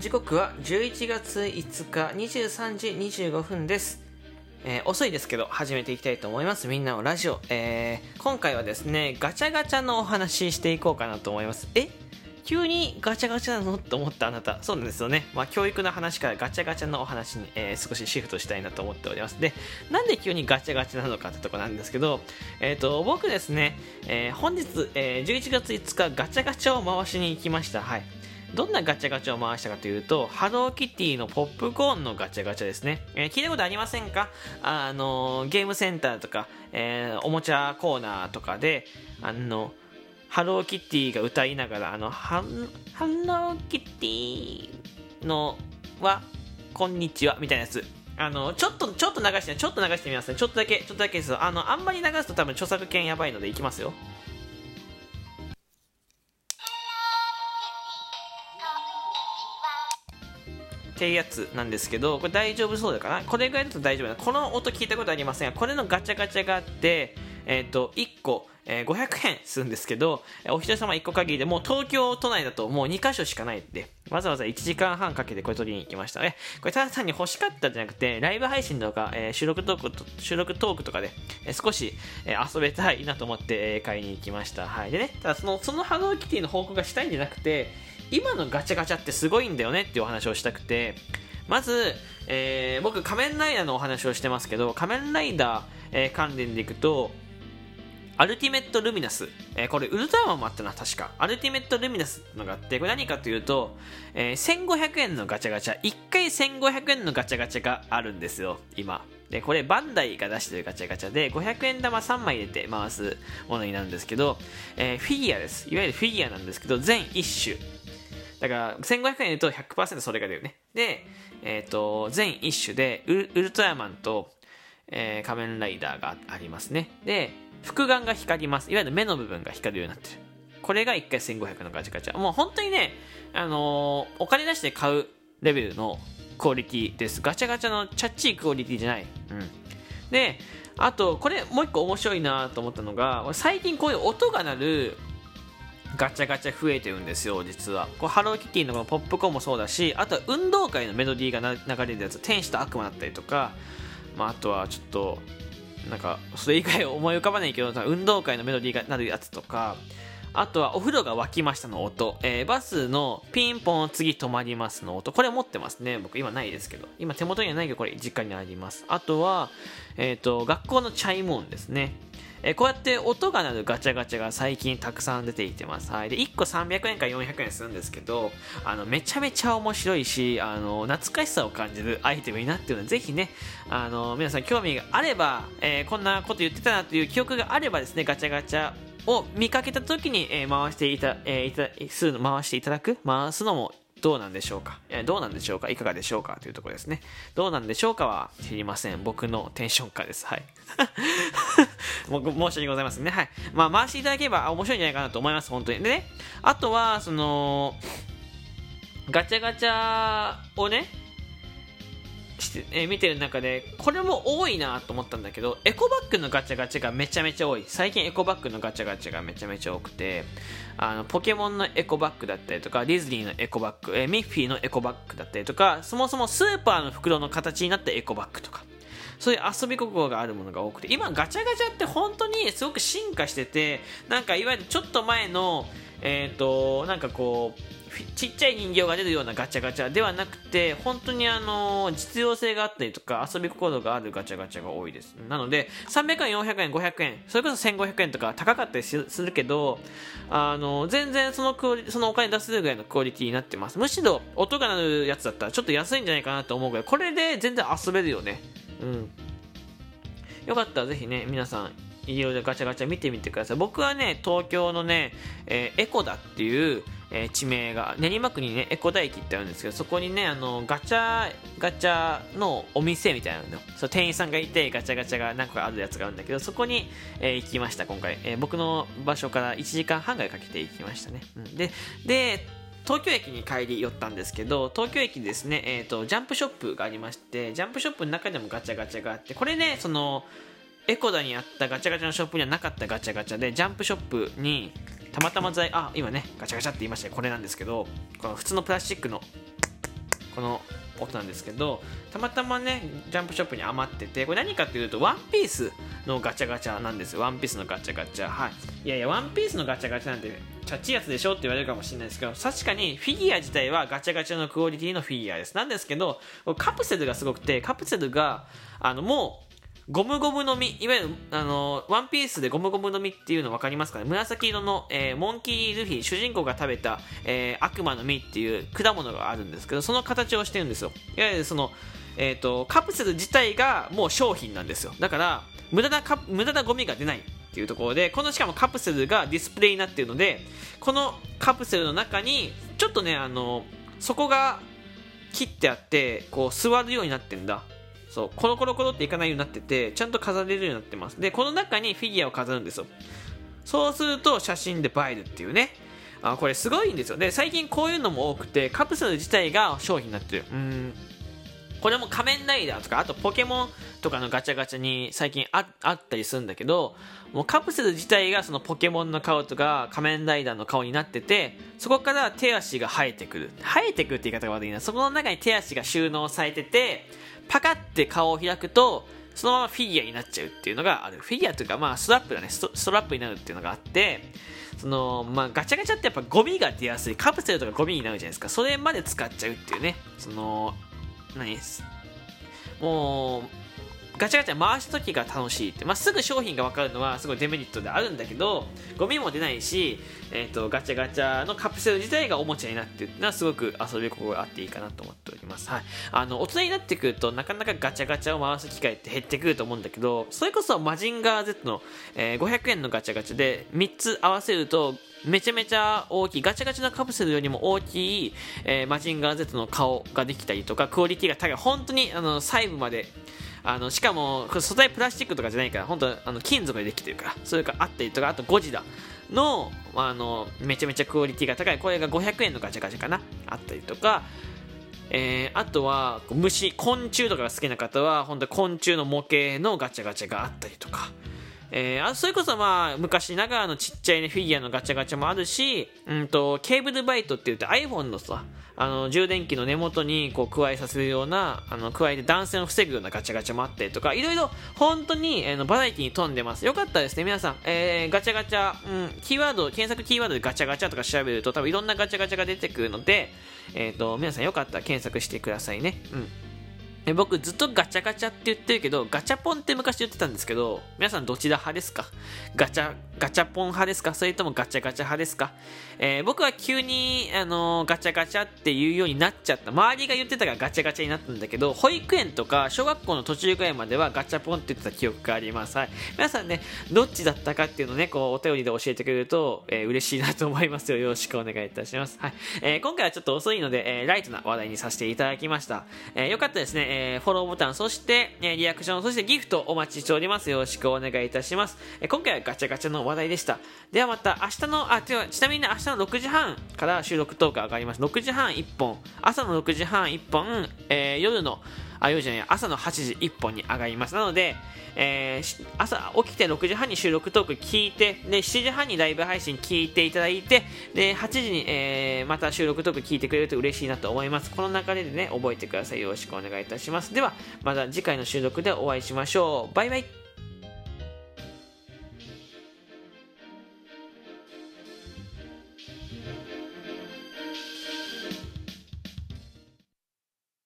時刻は11月5日23時25分です、えー遅いですけど始めていきたいと思います。みんなのラジオ、えー今回はですねガチャガチャのお話ししていこうかなと思います。え？急にガチャガチャなの？と思ったあなた。そうなんですよね、まあ、教育の話からガチャガチャのお話に、えー少しシフトしたいなと思っております。でなんで急にガチャガチャなのかってとこなんですけど、えー、と僕ですね、えー本日、えー11月5日ガチャガチャを回しに行きました。はい。どんなガチャガチャを回したかというと、ハローキティのポップコーンのガチャガチャですね。えー聞いたことありませんか？あの、ゲームセンターとか、えーおもちゃコーナーとかで、あの、ハローキティが歌いながら、あの、ハハローキティのは、こんにちは、みたいなやつ。あの、ちょっと、ちょっと流して、ちょっと流してみますね。ちょっとだけ、ちょっとだけです。あの、あんまり流すと多分著作権やばいのでいきますよ。ってやつなんですけど、これ大丈夫そうだかな？これぐらいだと大丈夫だ。この音聞いたことありませんが、これのガチャガチャがあって、えっ、と、1個、えー500円するんですけど、お一人様1個限りでもう東京都内だともう2箇所しかないって、わざわざ1時間半かけてこれ取りに行きました。え、これただ単に欲しかったじゃなくて、ライブ配信とか、え収録トークと、収録トークとかで、え少し、え遊べたいなと思って、え買いに行きました。はい。でね、ただその、そのハローキティの報告がしたいんじゃなくて、今のガチャガチャってすごいんだよねっていうお話をしたくて、まず、えー僕仮面ライダーのお話をしてますけど仮面ライダー、えー関連でいくとアルティメットルミナス、えーこれウルトラマンもあったな確か。アルティメットルミナスのがあってこれ何かというと、えー1500円のガチャガチャ。1回1500円のガチャガチャがあるんですよ今。でこれバンダイが出してるガチャガチャで500円玉3枚入れて回すものになるんですけど、えーフィギュアです。いわゆるフィギュアなんですけど全1種。だから1500円言うと100%それが出るね。で、えー、と全1種でウルウルトラマンと、えー仮面ライダーがありますね。で複眼が光ります。いわゆる目の部分が光るようになってる。これが1回1500のガチャガチャ。もう本当にね、あのーお金出して買うレベルのクオリティです。ガチャガチャのチャッチいクオリティじゃない、うん、であとこれもう一個面白いなと思ったのが最近こういう音が鳴るガチャガチャ増えてるんですよ実は。こうハローキティのこのポップコーンもそうだしあとは運動会のメロディーが流れるやつ天使と悪魔だったりとか、まあ、あとはちょっとなんかそれ以外思い浮かばないけど運動会のメロディーがなるやつとかあとはお風呂が沸きましたの音、えーバスのピンポン次止まりますの音。これ持ってますね僕。今ないですけど。今手元にはないけどこれ実家にあります。あとは、えー、と学校のチャイム音ですね。えーこうやって音が鳴るガチャガチャが最近たくさん出てきてます。はい。で、1個300円か400円するんですけど、あの、めちゃめちゃ面白いし、あの、懐かしさを感じるアイテムになっているので、ぜひね、あの、皆さん興味があれば、えーこんなこと言ってたなという記憶があればですね、ガチャガチャを見かけた時に、え回していた、えーいたすの回していただく、回すのもどうなんでしょうか？えどうなんでしょうか？いかがでしょうか？というところですね。どうなんでしょうかは知りません。僕のテンション化です。はい。僕、申し訳ございませんね。はい。まあ、回していただければ面白いんじゃないかなと思います。本当に。でね、あとは、その、ガチャガチャをね、してえー見てる中でこれも多いなと思ったんだけどエコバッグのガチャガチャがめちゃめちゃ多い。最近エコバッグのガチャガチャがめちゃめちゃ多くてあのポケモンのエコバッグだったりとかディズニーのエコバッグ、えーミッフィーのエコバッグだったりとかそもそもスーパーの袋の形になったエコバッグとか。そういう遊び心があるものが多くて今ガチャガチャって本当にすごく進化しててなんかいわゆるちょっと前のえっ、となんかこうちっちゃい人形が出るようなガチャガチャではなくて本当にあの実用性があったりとか遊び心があるガチャガチャが多いです。なので300円400円500円それこそ1500円とか高かったりするけどあの全然そのクオリそのお金出せるぐらいのクオリティになってます。むしろ音が鳴るやつだったらちょっと安いんじゃないかなと思うぐらいこれで全然遊べるよね。うん。よかったらぜひね皆さんいろいろガチャガチャ見てみてください。僕はね東京のね、えーエコダっていう、えー地名が練馬区にねエコダ駅ってあるんですけどそこにねあのガチャガチャのお店みたいなのそう店員さんがいてガチャガチャが何個かあるやつがあるんだけどそこに、えー行きました今回、えー僕の場所から1時間半ぐらいかけて行きましたね、うん。でで東京駅に帰り寄ったんですけど東京駅ですね、えー、とジャンプショップがありましてジャンプショップの中でもガチャガチャがあってこれねそのエコダにあったガチャガチャのショップにはなかったガチャガチャでジャンプショップにたまたま在あ今ねガチャガチャって言いましたね。これなんですけどこの普通のプラスチックのこの音なんですけどたまたまねジャンプショップに余っててこれ何かっていうとワンピースのガチャガチャなんですよ。ワンピースのガチャガチャ。はい。いやいやワンピースのガチャガチャなんてチャッチいやつでしょって言われるかもしれないですけど確かにフィギュア自体はガチャガチャのクオリティのフィギュアです。なんですけどカプセルがすごくてカプセルがあのもうゴムゴムの実、いわゆる、あの、ワンピースでゴムゴムの実っていうの分かりますかね？紫色の、えー、モンキー・ルフィ、主人公が食べた、えー、悪魔の実っていう果物があるんですけど、その形をしてるんですよ。いわゆるその、えっ、ー、と、カプセル自体がもう商品なんですよ。だから、無駄なカ、無駄なゴミが出ないっていうところで、このしかもカプセルがディスプレイになっているので、このカプセルの中に、ちょっとね、あの、底が切ってあって、こう座るようになってるんだ。そう、コロコロコロっていかないようになってて、ちゃんと飾れるようになってます。で、この中にフィギュアを飾るんですよ。そうすると写真で映えるっていうね。あ、これすごいんですよ。で、最近こういうのも多くて、カプセル自体が商品になってる。うん。これも仮面ライダーとか、あとポケモンとかのガチャガチャに最近あったりするんだけど、もうカプセル自体がそのポケモンの顔とか仮面ライダーの顔になってて、そこから手足が生えてくる。生えてくるって言い方が悪いな。そこの中に手足が収納されてて、パカって顔を開くと、そのままフィギュアになっちゃうっていうのがある。フィギュアというか、まあ、ストラップがねスト、ストラップになるっていうのがあって、その、まあ、ガチャガチャってやっぱゴミが出やすい。カプセルとかゴミになるじゃないですか。それまで使っちゃうっていうね。その、何？もう、ガチャガチャ回す時が楽しいって、まあ、すぐ商品が分かるのはすごいデメリットであるんだけどゴミも出ないし、えーと、ガチャガチャのカプセル自体がおもちゃになってるのはすごく遊び心があっていいかなと思っております、はい、あの大人になってくるとなかなかガチャガチャを回す機会って減ってくると思うんだけどそれこそマジンガー Z の、えー、500円のガチャガチャで3つ合わせるとめちゃめちゃ大きい、ガチャガチャのカプセルよりも大きい、えー、マジンガー Z の顔ができたりとか、クオリティが高い。本当に、あの、細部まで、あのしかも素材プラスチックとかじゃないから本当あの金属でできてるからそれからあったりとかあとゴジラのあのめちゃめちゃクオリティが高いこれが500円のガチャガチャかなあったりとかえー、あとは虫昆虫とかが好きな方は本当昆虫の模型のガチャガチャがあったりとか。えー、あそれこそまあ昔ながらのちっちゃい、ね、フィギュアのガチャガチャもあるし、うんと、ケーブルバイトって言って iPhone のさあの充電器の根元にこう加えさせるようなあの加えて断線を防ぐようなガチャガチャもあったりとかいろいろ本当に、えー、バラエティに富んでます。よかったですね皆さん、えー、ガチャガチャ、うん、キーワード検索キーワードでガチャガチャとか調べると多分いろんなガチャガチャが出てくるので、えーと皆さんよかったら検索してくださいね。うん。え僕ずっとガチャガチャって言ってるけど、ガチャポンって昔言ってたんですけど、皆さんどちら派ですか？ガチャ、ガチャポン派ですか？それともガチャガチャ派ですか？えー、僕は急に、あのー、ガチャガチャって言うようになっちゃった。周りが言ってたからガチャガチャになったんだけど、保育園とか小学校の途中ぐらいまではガチャポンって言ってた記憶があります。はい。皆さんね、どっちだったかっていうのをね、こう、お便りで教えてくれると、えー、嬉しいなと思いますよ。よろしくお願いいたします。はい。えー、今回はちょっと遅いので、えー、ライトな話題にさせていただきました。えー、よかったですね、えー、フォローボタン、そして、えー、リアクション、そしてギフトお待ちしております。よろしくお願いいたします。えー、今回はガチャガチャの話題でした。ではまた明日の、あ、ちなみに、明日の6時半から収録トーク上がります。6時半1本、朝の6時半1本、えー、夜のあ、4時じゃない、朝の8時1本に上がります。なので、えー、朝起きて6時半に収録トーク聞いて、で、7時半にライブ配信聞いていただいて、で、8時に、えー、また収録トーク聞いてくれると嬉しいなと思います。この流れでね、覚えてください。よろしくお願いいたします。では、また次回の収録でお会いしましょう。バイバイ。